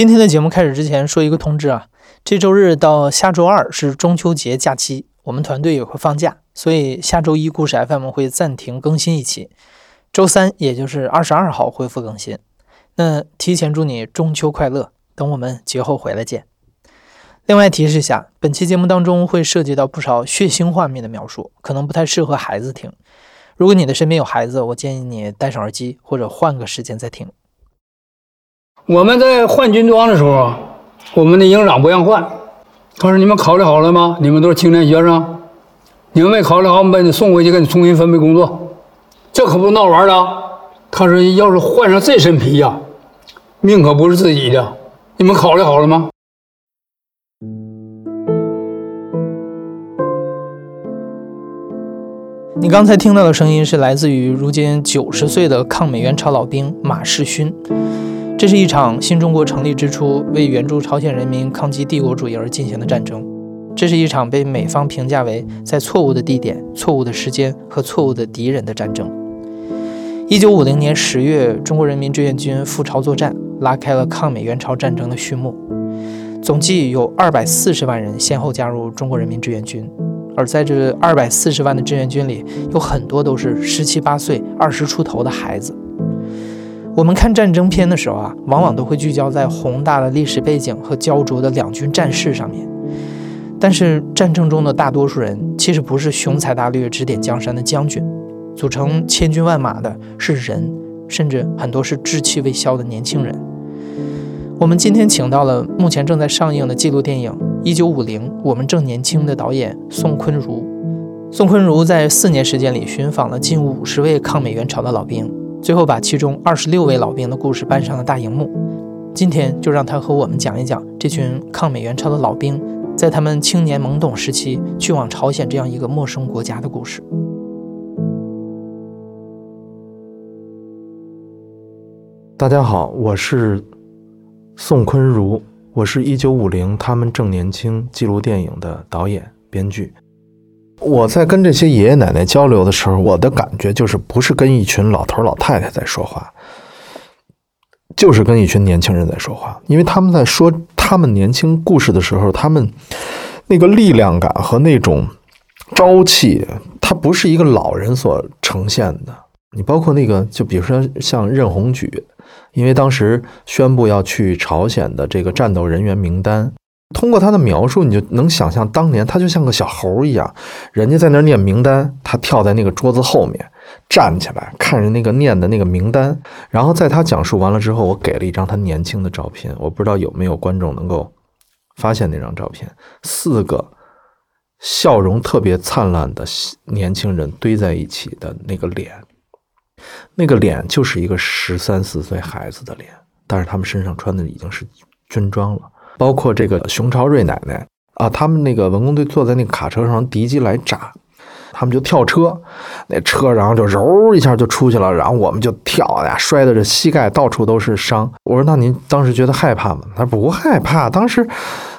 今天的节目开始之前说一个通知啊，这周日到下周二是中秋节假期，我们团队也会放假，所以下周一故事 FM 会暂停更新一期，周三也就是二十二号恢复更新。那提前祝你中秋快乐，等我们节后回来见。另外提示一下，本期节目当中会涉及到不少血腥画面的描述，可能不太适合孩子听。如果你的身边有孩子，我建议你戴上耳机或者换个时间再听。我们在换军装的时候，我们的营长不让换。他说：“你们考虑好了吗？你们都是青年学生，你们没考虑好，我们把你送回去，给你重新分配工作。这可不是闹玩的。他说，要是换上这身皮呀，命可不是自己的。你们考虑好了吗？”你刚才听到的声音是来自于如今九十岁的抗美援朝老兵马世勋。这是一场新中国成立之初为援助朝鲜人民抗击帝国主义而进行的战争。这是一场被美方评价为在错误的地点、错误的时间和错误的敌人的战争。一九五零年十月，中国人民志愿军赴朝作战，拉开了抗美援朝战争的序幕。总计有二百四十万人先后加入中国人民志愿军，而在这二百四十万的志愿军里，有很多都是十七八岁、二十出头的孩子。我们看战争片的时候啊，往往都会聚焦在宏大的历史背景和焦灼的两军战事上面。但是战争中的大多数人其实不是雄才大略、指点江山的将军，组成千军万马的是人，甚至很多是稚气未消的年轻人。我们今天请到了目前正在上映的纪录电影《一九五零我们正年轻》的导演宋坤如。宋坤如在四年时间里寻访了近五十位抗美援朝的老兵。最后把其中二十六位老兵的故事搬上了大荧幕。今天就让他和我们讲一讲这群抗美援朝的老兵，在他们青年懵懂时期去往朝鲜这样一个陌生国家的故事。大家好，我是宋坤如，我是一九五零他们正年轻纪录电影的导演、编剧。我在跟这些爷爷奶奶交流的时候，我的感觉就是不是跟一群老头老太太在说话，就是跟一群年轻人在说话。因为他们在说他们年轻故事的时候，他们那个力量感和那种朝气，它不是一个老人所呈现的。你包括那个，就比如说像任鸿举，因为当时宣布要去朝鲜的这个战斗人员名单。通过他的描述，你就能想象当年他就像个小猴一样，人家在那念名单，他跳在那个桌子后面站起来，看着那个念的那个名单。然后在他讲述完了之后，我给了一张他年轻的照片，我不知道有没有观众能够发现那张照片，四个笑容特别灿烂的年轻人堆在一起的那个脸，那个脸就是一个十三四岁孩子的脸，但是他们身上穿的已经是军装了。包括这个熊朝瑞奶奶啊，他们那个文工队坐在那个卡车上，敌机来炸，他们就跳车，那车然后就揉一下就出去了，然后我们就跳呀，摔的这膝盖到处都是伤。我说那您当时觉得害怕吗？他说不害怕，当时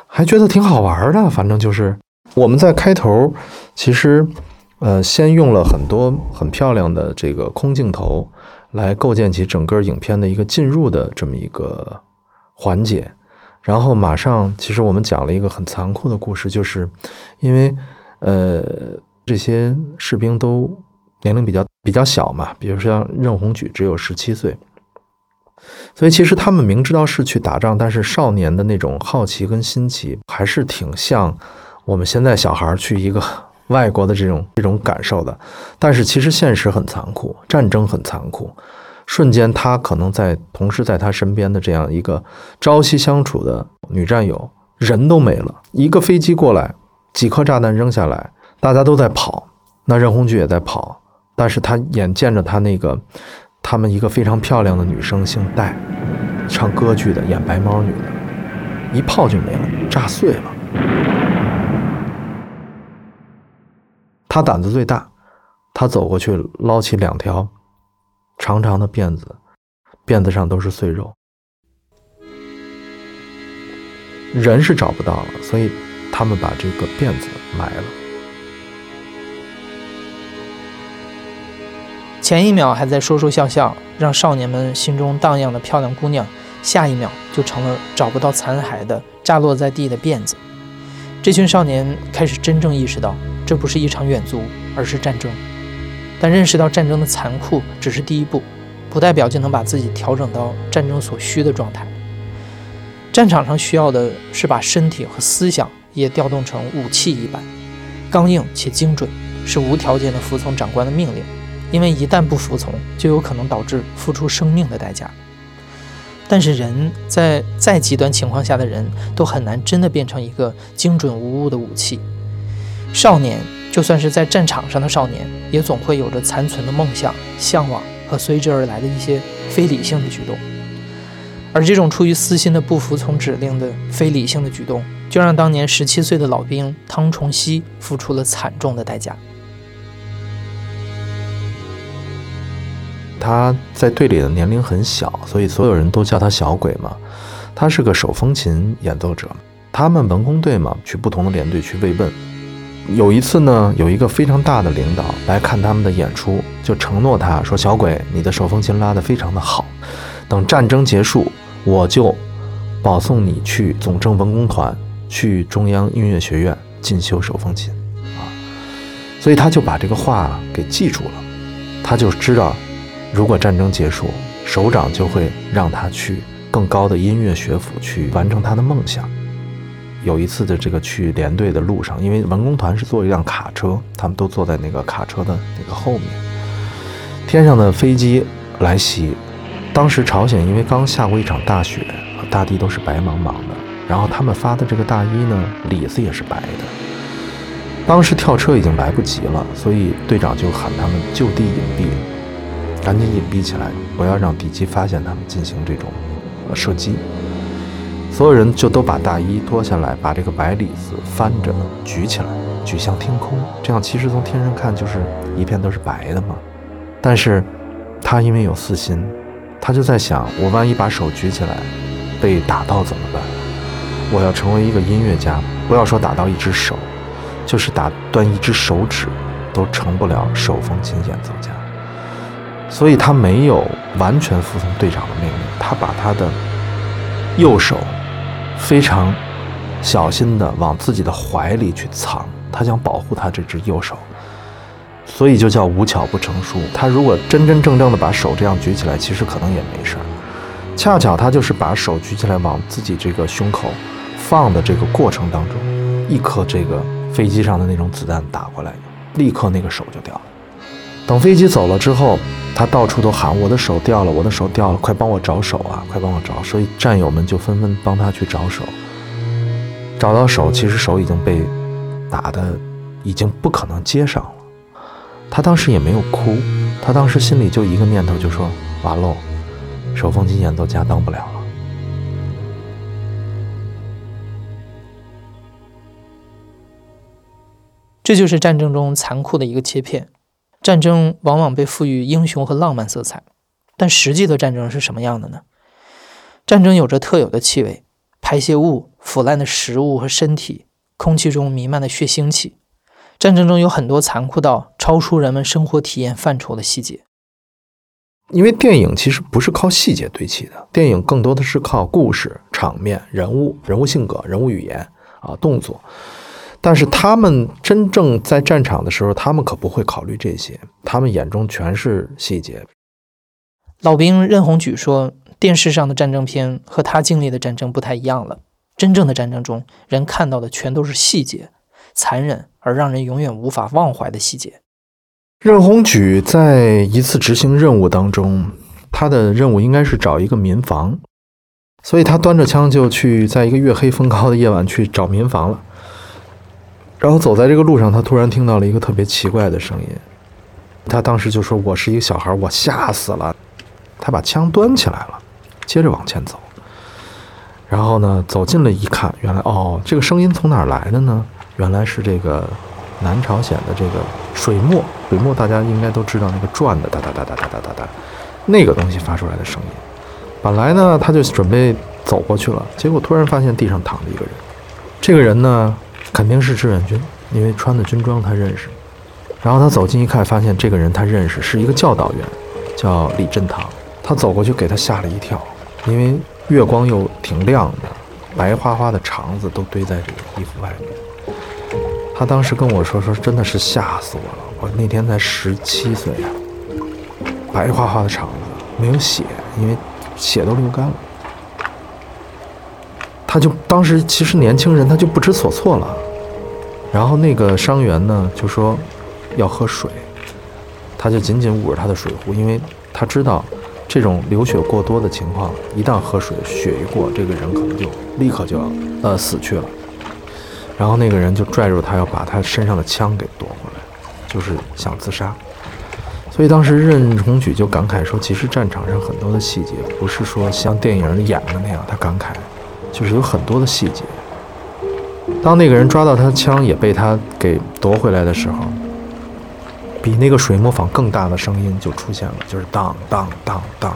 还觉得挺好玩的。反正就是我们在开头，其实呃先用了很多很漂亮的这个空镜头来构建起整个影片的一个进入的这么一个环节。然后马上，其实我们讲了一个很残酷的故事，就是因为呃这些士兵都年龄比较比较小嘛，比如说像任鸿举只有十七岁，所以其实他们明知道是去打仗，但是少年的那种好奇跟新奇，还是挺像我们现在小孩去一个外国的这种这种感受的。但是其实现实很残酷，战争很残酷。瞬间，他可能在同时在他身边的这样一个朝夕相处的女战友，人都没了。一个飞机过来，几颗炸弹扔下来，大家都在跑。那任鸿举也在跑，但是他眼见着他那个他们一个非常漂亮的女生，姓戴，唱歌剧的，演白毛女的，一炮就没了，炸碎了。他胆子最大，他走过去捞起两条。长长的辫子，辫子上都是碎肉，人是找不到了，所以他们把这个辫子埋了。前一秒还在说说笑笑，让少年们心中荡漾的漂亮姑娘，下一秒就成了找不到残骸的炸落在地的辫子。这群少年开始真正意识到，这不是一场远足，而是战争。但认识到战争的残酷只是第一步，不代表就能把自己调整到战争所需的状态。战场上需要的是把身体和思想也调动成武器一般，刚硬且精准，是无条件的服从长官的命令。因为一旦不服从，就有可能导致付出生命的代价。但是人在再极端情况下的人都很难真的变成一个精准无误的武器。少年就算是在战场上的少年，也总会有着残存的梦想、向往和随之而来的一些非理性的举动。而这种出于私心的不服从指令的非理性的举动，就让当年十七岁的老兵汤崇熙付出了惨重的代价。他在队里的年龄很小，所以所有人都叫他小鬼嘛。他是个手风琴演奏者，他们文工队嘛，去不同的连队去慰问。有一次呢，有一个非常大的领导来看他们的演出，就承诺他说：“小鬼，你的手风琴拉得非常的好，等战争结束，我就保送你去总政文工团，去中央音乐学院进修手风琴。”啊，所以他就把这个话给记住了，他就知道。如果战争结束，首长就会让他去更高的音乐学府去完成他的梦想。有一次的这个去连队的路上，因为文工团是坐一辆卡车，他们都坐在那个卡车的那个后面。天上的飞机来袭，当时朝鲜因为刚下过一场大雪，大地都是白茫茫的，然后他们发的这个大衣呢，里子也是白的。当时跳车已经来不及了，所以队长就喊他们就地隐蔽。赶紧隐蔽起来，不要让敌机发现他们进行这种呃射击。所有人就都把大衣脱下来，把这个白里子翻着举起来，举向天空。这样其实从天上看就是一片都是白的嘛。但是他因为有私心，他就在想：我万一把手举起来被打到怎么办？我要成为一个音乐家，不要说打到一只手，就是打断一只手指，都成不了手风琴演奏家。所以他没有完全服从队长的命令，他把他的右手非常小心地往自己的怀里去藏，他想保护他这只右手，所以就叫无巧不成书。他如果真真正正的把手这样举起来，其实可能也没事儿。恰巧他就是把手举起来往自己这个胸口放的这个过程当中，一颗这个飞机上的那种子弹打过来，立刻那个手就掉了。等飞机走了之后。他到处都喊：“我的手掉了，我的手掉了，快帮我找手啊！快帮我找！”所以战友们就纷纷帮他去找手。找到手，其实手已经被打的已经不可能接上了。他当时也没有哭，他当时心里就一个念头，就说：“完喽，手风琴演奏家当不了了。”这就是战争中残酷的一个切片。战争往往被赋予英雄和浪漫色彩，但实际的战争是什么样的呢？战争有着特有的气味，排泄物、腐烂的食物和身体，空气中弥漫的血腥气。战争中有很多残酷到超出人们生活体验范畴的细节。因为电影其实不是靠细节堆砌的，电影更多的是靠故事、场面、人物、人物性格、人物语言啊、动作。但是他们真正在战场的时候，他们可不会考虑这些，他们眼中全是细节。老兵任洪举说：“电视上的战争片和他经历的战争不太一样了。真正的战争中，人看到的全都是细节，残忍而让人永远无法忘怀的细节。”任鸿举在一次执行任务当中，他的任务应该是找一个民房，所以他端着枪就去，在一个月黑风高的夜晚去找民房了。然后走在这个路上，他突然听到了一个特别奇怪的声音。他当时就说：“我是一个小孩，我吓死了。”他把枪端起来了，接着往前走。然后呢，走近了一看，原来哦，这个声音从哪儿来的呢？原来是这个南朝鲜的这个水墨，水墨大家应该都知道那个转的哒哒哒哒哒哒哒哒，那个东西发出来的声音。本来呢，他就准备走过去了，结果突然发现地上躺着一个人。这个人呢？肯定是志愿军，因为穿的军装他认识。然后他走近一看，发现这个人他认识，是一个教导员，叫李振堂。他走过去给他吓了一跳，因为月光又挺亮的，白花花的肠子都堆在这个衣服外面。他当时跟我说：“说真的是吓死我了，我那天才十七岁啊，白花花的肠子，没有血，因为血都流干了。”他就当时其实年轻人他就不知所措了，然后那个伤员呢就说要喝水，他就紧紧捂着他的水壶，因为他知道这种流血过多的情况，一旦喝水，血一过，这个人可能就立刻就要呃死去了。然后那个人就拽住他，要把他身上的枪给夺回来，就是想自杀。所以当时任鸿举就感慨说，其实战场上很多的细节，不是说像电影演的那样，他感慨。就是有很多的细节。当那个人抓到他的枪也被他给夺回来的时候，比那个水磨坊更大的声音就出现了，就是当当当当。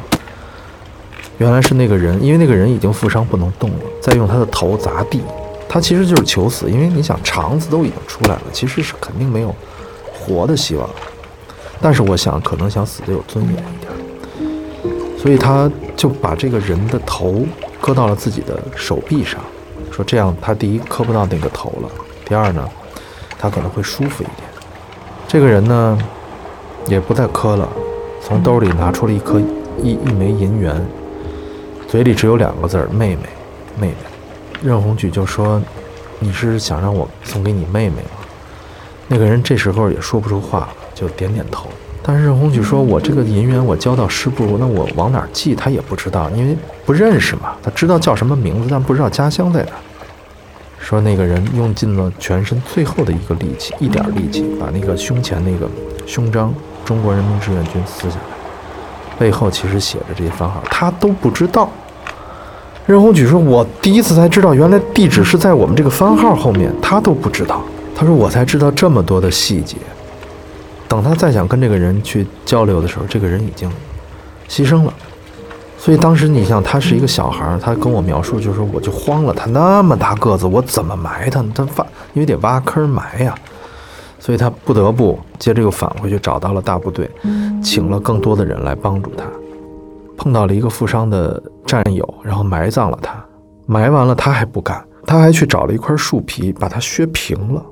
原来是那个人，因为那个人已经负伤不能动了，在用他的头砸地。他其实就是求死，因为你想肠子都已经出来了，其实是肯定没有活的希望。但是我想，可能想死的有尊严一点，所以他就把这个人的头。磕到了自己的手臂上，说这样他第一磕不到那个头了，第二呢，他可能会舒服一点。这个人呢，也不再磕了，从兜里拿出了一颗一一枚银元，嘴里只有两个字儿：妹妹，妹妹。任红举就说：“你是想让我送给你妹妹吗？”那个人这时候也说不出话，就点点头。但是任鸿举说：“我这个银元我交到师部，那我往哪寄？他也不知道，因为不认识嘛。他知道叫什么名字，但不知道家乡在哪。”说那个人用尽了全身最后的一个力气，一点力气，把那个胸前那个胸章“中国人民志愿军”撕下来，背后其实写着这些番号，他都不知道。任鸿举说：“我第一次才知道，原来地址是在我们这个番号后面，他都不知道。”他说：“我才知道这么多的细节。”等他再想跟这个人去交流的时候，这个人已经牺牲了。所以当时你像他是一个小孩，他跟我描述就是说，我就慌了。他那么大个子，我怎么埋他？他挖，因为得挖坑埋呀。所以他不得不接着又返回去，找到了大部队，请了更多的人来帮助他。碰到了一个负伤的战友，然后埋葬了他。埋完了他还不干，他还去找了一块树皮，把它削平了，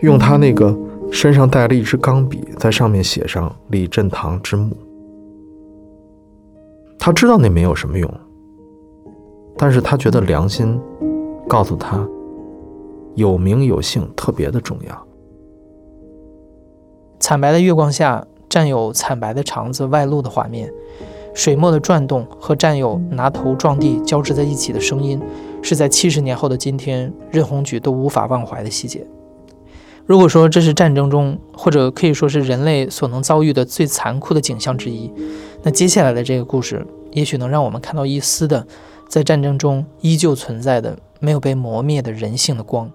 用他那个。身上带了一支钢笔，在上面写上“李振堂之墓”。他知道那没有什么用，但是他觉得良心告诉他，有名有姓特别的重要。惨白的月光下，战友惨白的肠子外露的画面，水墨的转动和战友拿头撞地交织在一起的声音，是在七十年后的今天，任鸿举都无法忘怀的细节。如果说这是战争中，或者可以说是人类所能遭遇的最残酷的景象之一，那接下来的这个故事，也许能让我们看到一丝的，在战争中依旧存在的、没有被磨灭的人性的光。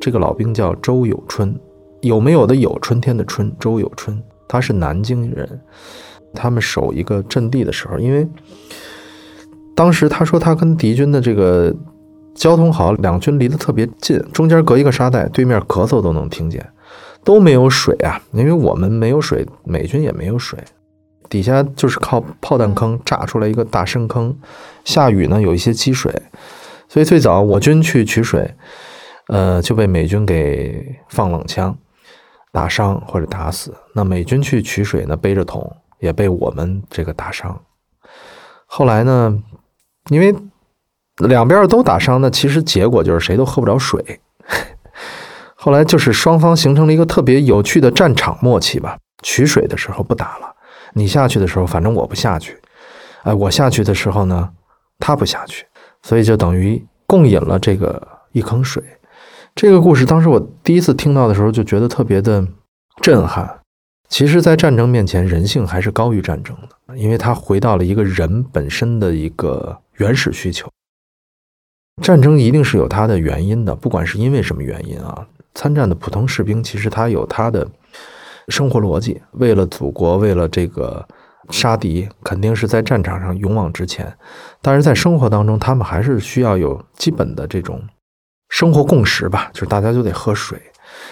这个老兵叫周有春，有没有的有春天的春，周有春，他是南京人。他们守一个阵地的时候，因为当时他说他跟敌军的这个。交通好，两军离得特别近，中间隔一个沙袋，对面咳嗽都能听见，都没有水啊，因为我们没有水，美军也没有水，底下就是靠炮弹坑炸出来一个大深坑，下雨呢有一些积水，所以最早我军去取水，呃就被美军给放冷枪，打伤或者打死。那美军去取水呢，背着桶也被我们这个打伤。后来呢，因为。两边都打伤，那其实结果就是谁都喝不着水。后来就是双方形成了一个特别有趣的战场默契吧。取水的时候不打了，你下去的时候，反正我不下去。哎，我下去的时候呢，他不下去，所以就等于共饮了这个一坑水。这个故事当时我第一次听到的时候，就觉得特别的震撼。其实，在战争面前，人性还是高于战争的，因为它回到了一个人本身的一个原始需求。战争一定是有它的原因的，不管是因为什么原因啊，参战的普通士兵其实他有他的生活逻辑，为了祖国，为了这个杀敌，肯定是在战场上勇往直前。但是在生活当中，他们还是需要有基本的这种生活共识吧，就是大家都得喝水。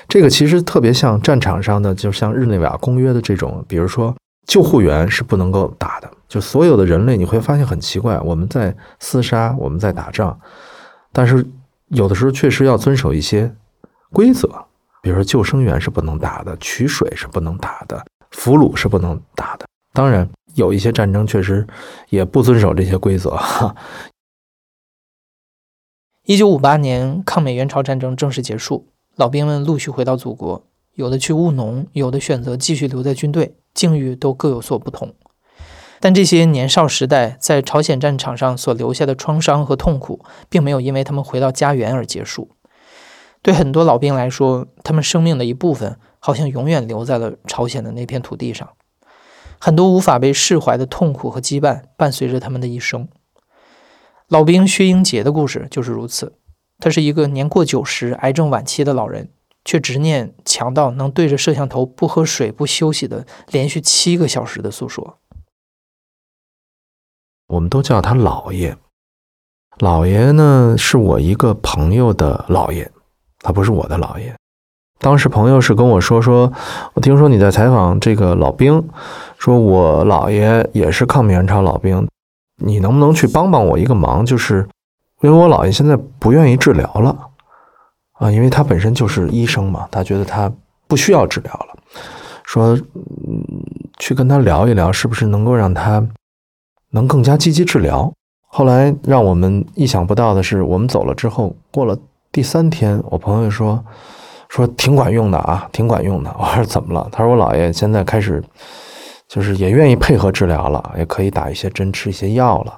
这个其实特别像战场上的，就像日内瓦公约的这种，比如说救护员是不能够打的。就所有的人类，你会发现很奇怪，我们在厮杀，我们在打仗，但是有的时候确实要遵守一些规则，比如说救生员是不能打的，取水是不能打的，俘虏是不能打的。当然，有一些战争确实也不遵守这些规则。哈 一九五八年，抗美援朝战争正式结束，老兵们陆续回到祖国，有的去务农，有的选择继续留在军队，境遇都各有所不同。但这些年少时代在朝鲜战场上所留下的创伤和痛苦，并没有因为他们回到家园而结束。对很多老兵来说，他们生命的一部分好像永远留在了朝鲜的那片土地上。很多无法被释怀的痛苦和羁绊伴随着他们的一生。老兵薛英杰的故事就是如此。他是一个年过九十、癌症晚期的老人，却执念强到能对着摄像头不喝水、不休息的连续七个小时的诉说。我们都叫他老爷。老爷呢，是我一个朋友的老爷，他不是我的老爷。当时朋友是跟我说说，我听说你在采访这个老兵，说我姥爷也是抗美援朝老兵，你能不能去帮帮我一个忙？就是因为我姥爷现在不愿意治疗了啊，因为他本身就是医生嘛，他觉得他不需要治疗了，说去跟他聊一聊，是不是能够让他能更加积极治疗？后来让我们意想不到的是，我们走了之后，过了第三天，我朋友说。说挺管用的啊，挺管用的。我说怎么了？他说我姥爷现在开始，就是也愿意配合治疗了，也可以打一些针、吃一些药了。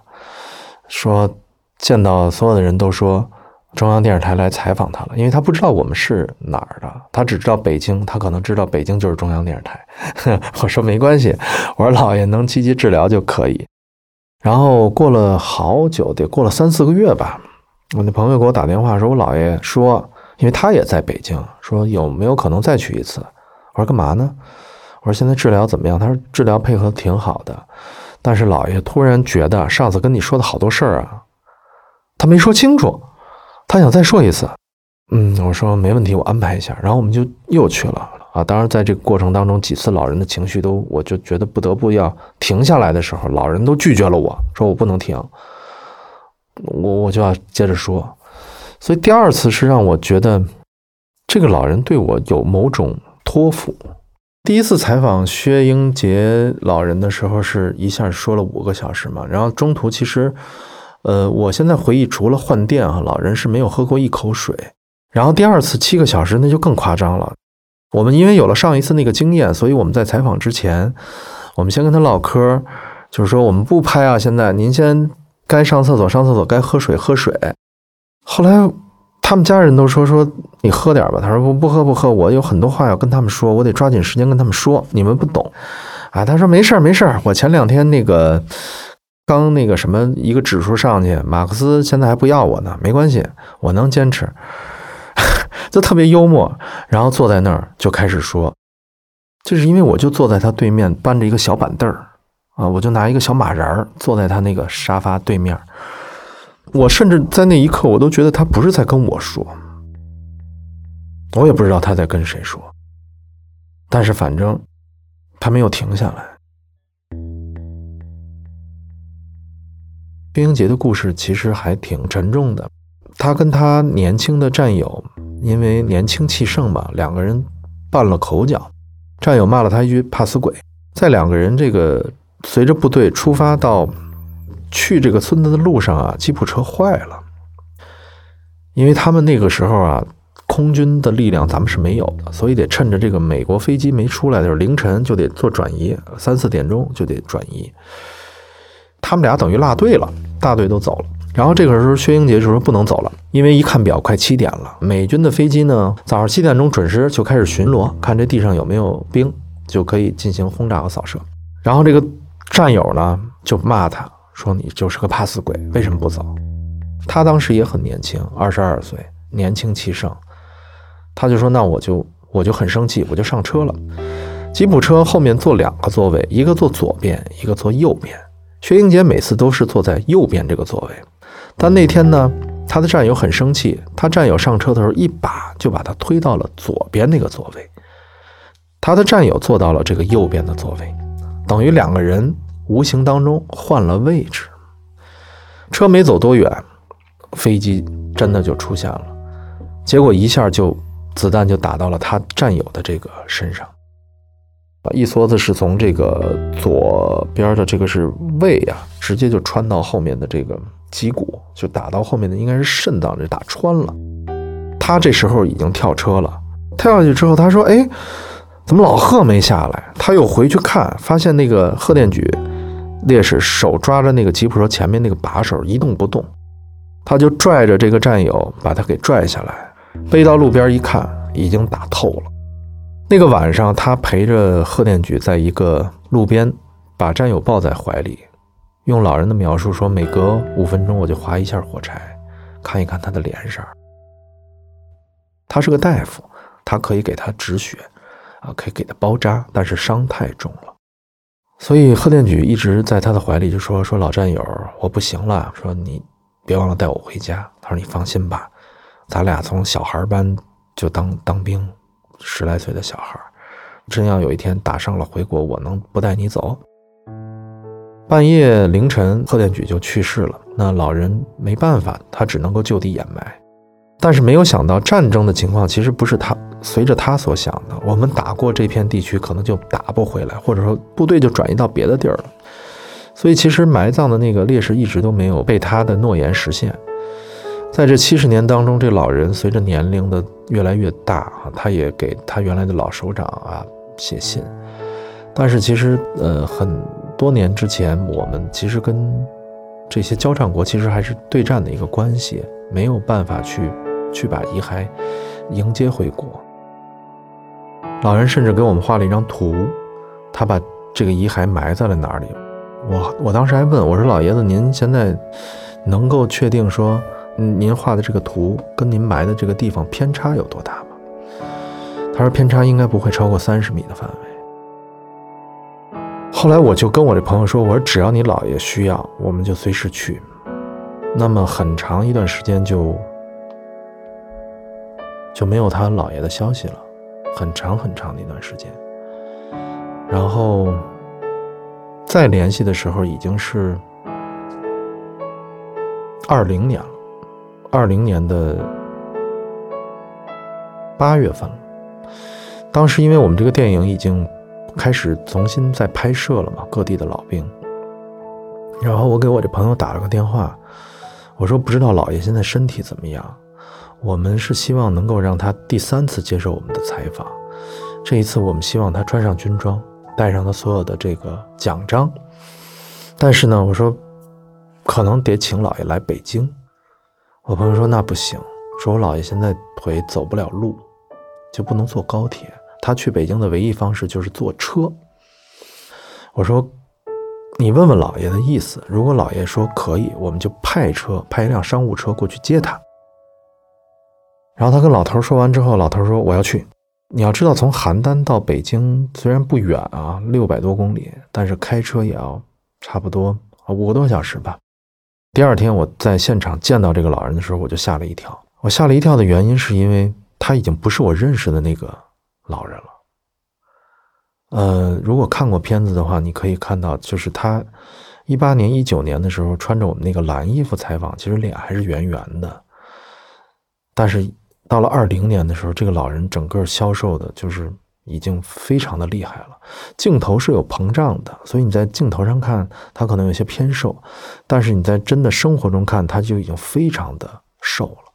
说见到所有的人都说中央电视台来采访他了，因为他不知道我们是哪儿的，他只知道北京，他可能知道北京就是中央电视台。我说没关系，我说姥爷能积极治疗就可以。然后过了好久，得过了三四个月吧，我那朋友给我打电话说，我姥爷说。因为他也在北京，说有没有可能再去一次？我说干嘛呢？我说现在治疗怎么样？他说治疗配合挺好的，但是姥爷突然觉得上次跟你说的好多事儿啊，他没说清楚，他想再说一次。嗯，我说没问题，我安排一下。然后我们就又去了啊。当然，在这个过程当中，几次老人的情绪都，我就觉得不得不要停下来的时候，老人都拒绝了我说我不能停，我我就要接着说。所以第二次是让我觉得，这个老人对我有某种托付。第一次采访薛英杰老人的时候，是一下说了五个小时嘛。然后中途其实，呃，我现在回忆，除了换电啊，老人是没有喝过一口水。然后第二次七个小时，那就更夸张了。我们因为有了上一次那个经验，所以我们在采访之前，我们先跟他唠嗑，就是说我们不拍啊，现在您先该上厕所上厕所，该喝水喝水。后来，他们家人都说说你喝点吧。他说不不喝不喝，我有很多话要跟他们说，我得抓紧时间跟他们说。你们不懂，啊，他说没事儿没事儿，我前两天那个刚那个什么一个指数上去，马克思现在还不要我呢，没关系，我能坚持，就特别幽默。然后坐在那儿就开始说，就是因为我就坐在他对面，搬着一个小板凳儿啊，我就拿一个小马扎儿坐在他那个沙发对面。我甚至在那一刻，我都觉得他不是在跟我说，我也不知道他在跟谁说，但是反正他没有停下来。冰英杰的故事其实还挺沉重的，他跟他年轻的战友因为年轻气盛吧，两个人拌了口角，战友骂了他一句“怕死鬼”，在两个人这个随着部队出发到。去这个村子的路上啊，吉普车坏了，因为他们那个时候啊，空军的力量咱们是没有的，所以得趁着这个美国飞机没出来的时候，凌晨就得做转移，三四点钟就得转移。他们俩等于落队了，大队都走了。然后这个时候，薛英杰就说不能走了，因为一看表快七点了。美军的飞机呢，早上七点钟准时就开始巡逻，看这地上有没有兵，就可以进行轰炸和扫射。然后这个战友呢，就骂他。说你就是个怕死鬼，为什么不走？他当时也很年轻，二十二岁，年轻气盛。他就说：“那我就我就很生气，我就上车了。吉普车后面坐两个座位，一个坐左边，一个坐右边。薛英杰每次都是坐在右边这个座位，但那天呢，他的战友很生气，他战友上车的时候一把就把他推到了左边那个座位，他的战友坐到了这个右边的座位。等于两个人无形当中换了位置。车没走多远，飞机真的就出现了，结果一下就子弹就打到了他战友的这个身上。一梭子是从这个左边的这个是胃啊，直接就穿到后面的这个脊骨，就打到后面的应该是肾脏，这打穿了。他这时候已经跳车了，跳下去之后，他说：“哎，怎么老贺没下来？”他又回去看，发现那个贺电举烈士手抓着那个吉普车前面那个把手一动不动，他就拽着这个战友把他给拽下来，背到路边一看，已经打透了。那个晚上，他陪着贺电举在一个路边，把战友抱在怀里，用老人的描述说，每隔五分钟我就划一下火柴，看一看他的脸色。他是个大夫，他可以给他止血，啊，可以给他包扎，但是伤太重了，所以贺电举一直在他的怀里就说说老战友，我不行了，说你别忘了带我回家。他说你放心吧，咱俩从小孩班就当当兵。十来岁的小孩，真要有一天打伤了回国，我能不带你走？半夜凌晨，贺电举就去世了。那老人没办法，他只能够就地掩埋。但是没有想到，战争的情况其实不是他随着他所想的。我们打过这片地区，可能就打不回来，或者说部队就转移到别的地儿了。所以，其实埋葬的那个烈士一直都没有被他的诺言实现。在这七十年当中，这老人随着年龄的越来越大啊，他也给他原来的老首长啊写信。但是其实，呃，很多年之前，我们其实跟这些交战国其实还是对战的一个关系，没有办法去去把遗骸迎接回国。老人甚至给我们画了一张图，他把这个遗骸埋在了哪里。我我当时还问我说：“老爷子，您现在能够确定说？”您画的这个图跟您埋的这个地方偏差有多大吗？他说偏差应该不会超过三十米的范围。后来我就跟我这朋友说，我说只要你姥爷需要，我们就随时去。那么很长一段时间就就没有他姥爷的消息了，很长很长的一段时间。然后再联系的时候已经是二零年了。二零年的八月份了，当时因为我们这个电影已经开始重新在拍摄了嘛，各地的老兵。然后我给我这朋友打了个电话，我说不知道老爷现在身体怎么样，我们是希望能够让他第三次接受我们的采访。这一次我们希望他穿上军装，带上他所有的这个奖章。但是呢，我说可能得请老爷来北京。我朋友说那不行，说我姥爷现在腿走不了路，就不能坐高铁。他去北京的唯一方式就是坐车。我说，你问问老爷的意思，如果老爷说可以，我们就派车，派一辆商务车过去接他。然后他跟老头说完之后，老头说我要去。你要知道，从邯郸到北京虽然不远啊，六百多公里，但是开车也要差不多啊五个多小时吧。第二天我在现场见到这个老人的时候，我就吓了一跳。我吓了一跳的原因是因为他已经不是我认识的那个老人了。呃，如果看过片子的话，你可以看到，就是他一八年、一九年的时候穿着我们那个蓝衣服采访，其实脸还是圆圆的。但是到了二零年的时候，这个老人整个消瘦的，就是。已经非常的厉害了，镜头是有膨胀的，所以你在镜头上看他可能有些偏瘦，但是你在真的生活中看他就已经非常的瘦了。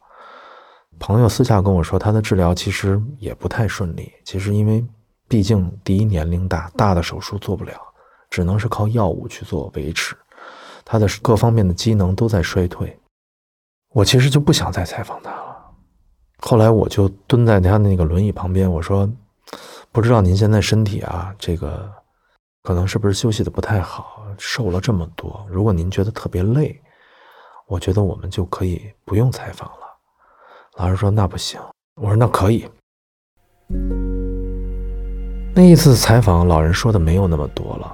朋友私下跟我说，他的治疗其实也不太顺利，其实因为毕竟第一年龄大，大的手术做不了，只能是靠药物去做维持，他的各方面的机能都在衰退。我其实就不想再采访他了，后来我就蹲在他那个轮椅旁边，我说。不知道您现在身体啊，这个可能是不是休息的不太好，瘦了这么多。如果您觉得特别累，我觉得我们就可以不用采访了。老师说那不行，我说那可以。那一次采访，老人说的没有那么多了，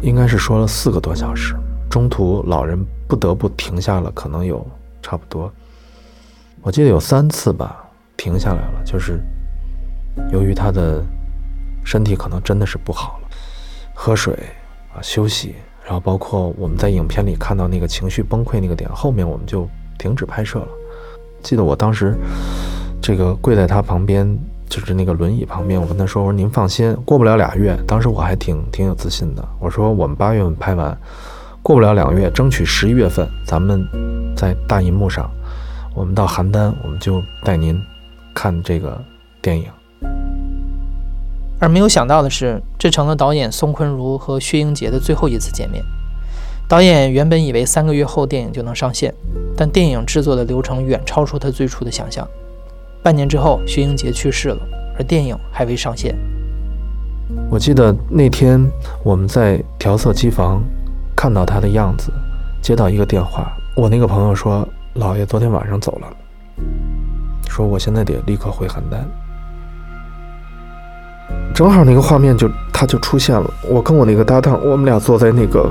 应该是说了四个多小时。中途老人不得不停下了，可能有差不多，我记得有三次吧，停下来了，就是。由于他的身体可能真的是不好了，喝水啊休息，然后包括我们在影片里看到那个情绪崩溃那个点，后面我们就停止拍摄了。记得我当时这个跪在他旁边，就是那个轮椅旁边，我跟他说：“我说您放心，过不了俩月。”当时我还挺挺有自信的，我说我们八月份拍完，过不了两个月，争取十一月份咱们在大银幕上，我们到邯郸，我们就带您看这个电影。而没有想到的是，这成了导演宋坤如和薛英杰的最后一次见面。导演原本以为三个月后电影就能上线，但电影制作的流程远超出他最初的想象。半年之后，薛英杰去世了，而电影还未上线。我记得那天我们在调色机房看到他的样子，接到一个电话，我那个朋友说：“老爷昨天晚上走了，说我现在得立刻回邯郸。”正好那个画面就他就出现了，我跟我那个搭档，我们俩坐在那个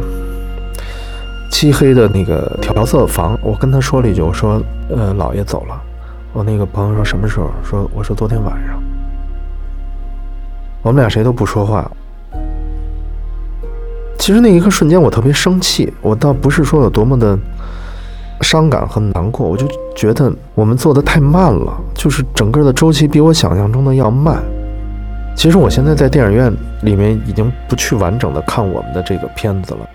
漆黑的那个调色房，我跟他说了一句，我说：“呃，老爷走了。”我那个朋友说什么时候？说我说昨天晚上。我们俩谁都不说话。其实那一刻瞬间，我特别生气。我倒不是说有多么的伤感和难过，我就觉得我们做的太慢了，就是整个的周期比我想象中的要慢。其实我现在在电影院里面已经不去完整的看我们的这个片子了。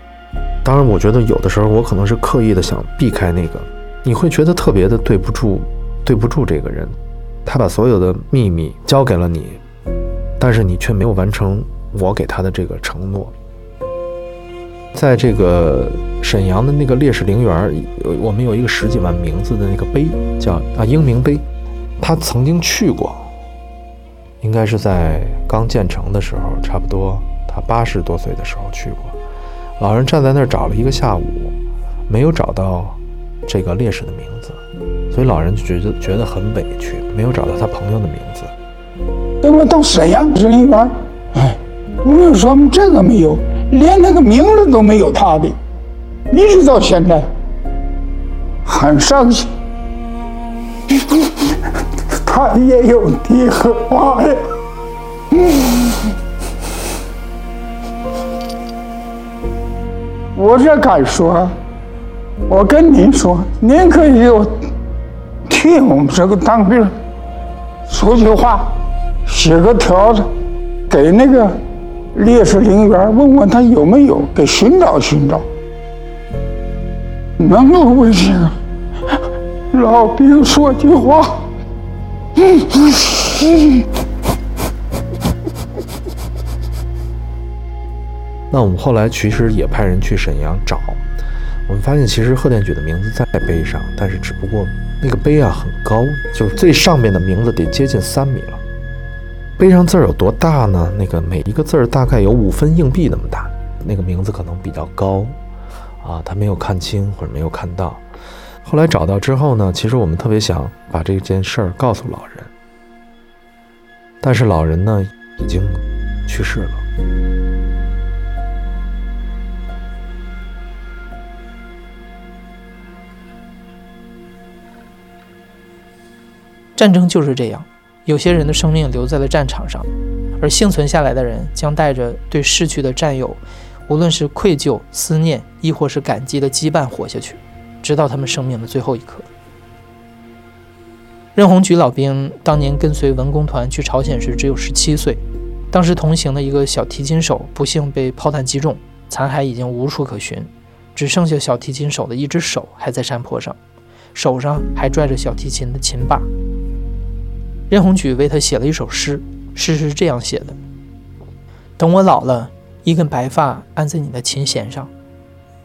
当然，我觉得有的时候我可能是刻意的想避开那个，你会觉得特别的对不住，对不住这个人，他把所有的秘密交给了你，但是你却没有完成我给他的这个承诺。在这个沈阳的那个烈士陵园，我们有一个十几万名字的那个碑，叫啊英明碑，他曾经去过。应该是在刚建成的时候，差不多他八十多岁的时候去过。老人站在那儿找了一个下午，没有找到这个烈士的名字，所以老人就觉得觉得很委屈，没有找到他朋友的名字。等我到沈阳市陵园，哎，我们说这个没有，连那个名字都没有他的，一直到现在，很伤心。他也有爹和妈呀！我这敢说，我跟您说，您可以替我们这个当兵说句话，写个条子，给那个烈士陵园问问他有没有，给寻找寻找，能够为这个老兵说句话。那我们后来其实也派人去沈阳找，我们发现其实贺殿举的名字在碑上，但是只不过那个碑啊很高，就是最上面的名字得接近三米了。碑上字儿有多大呢？那个每一个字儿大概有五分硬币那么大，那个名字可能比较高啊，他没有看清或者没有看到。后来找到之后呢，其实我们特别想把这件事儿告诉老人，但是老人呢已经去世了。战争就是这样，有些人的生命留在了战场上，而幸存下来的人将带着对逝去的战友，无论是愧疚、思念，亦或是感激的羁绊活下去。直到他们生命的最后一刻。任鸿举老兵当年跟随文工团去朝鲜时只有十七岁，当时同行的一个小提琴手不幸被炮弹击中，残骸已经无处可寻，只剩下小提琴手的一只手还在山坡上，手上还拽着小提琴的琴把。任鸿举为他写了一首诗，诗是这样写的：“等我老了，一根白发安在你的琴弦上，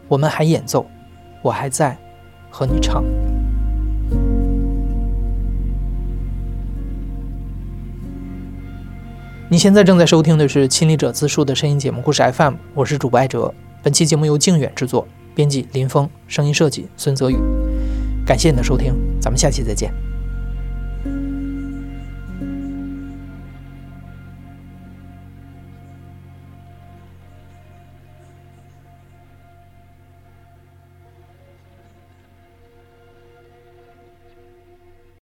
我们还演奏，我还在。”和你唱。你现在正在收听的是《亲历者自述》的声音节目故事 FM，我是主播艾哲。本期节目由靖远制作，编辑林峰，声音设计孙泽宇。感谢你的收听，咱们下期再见。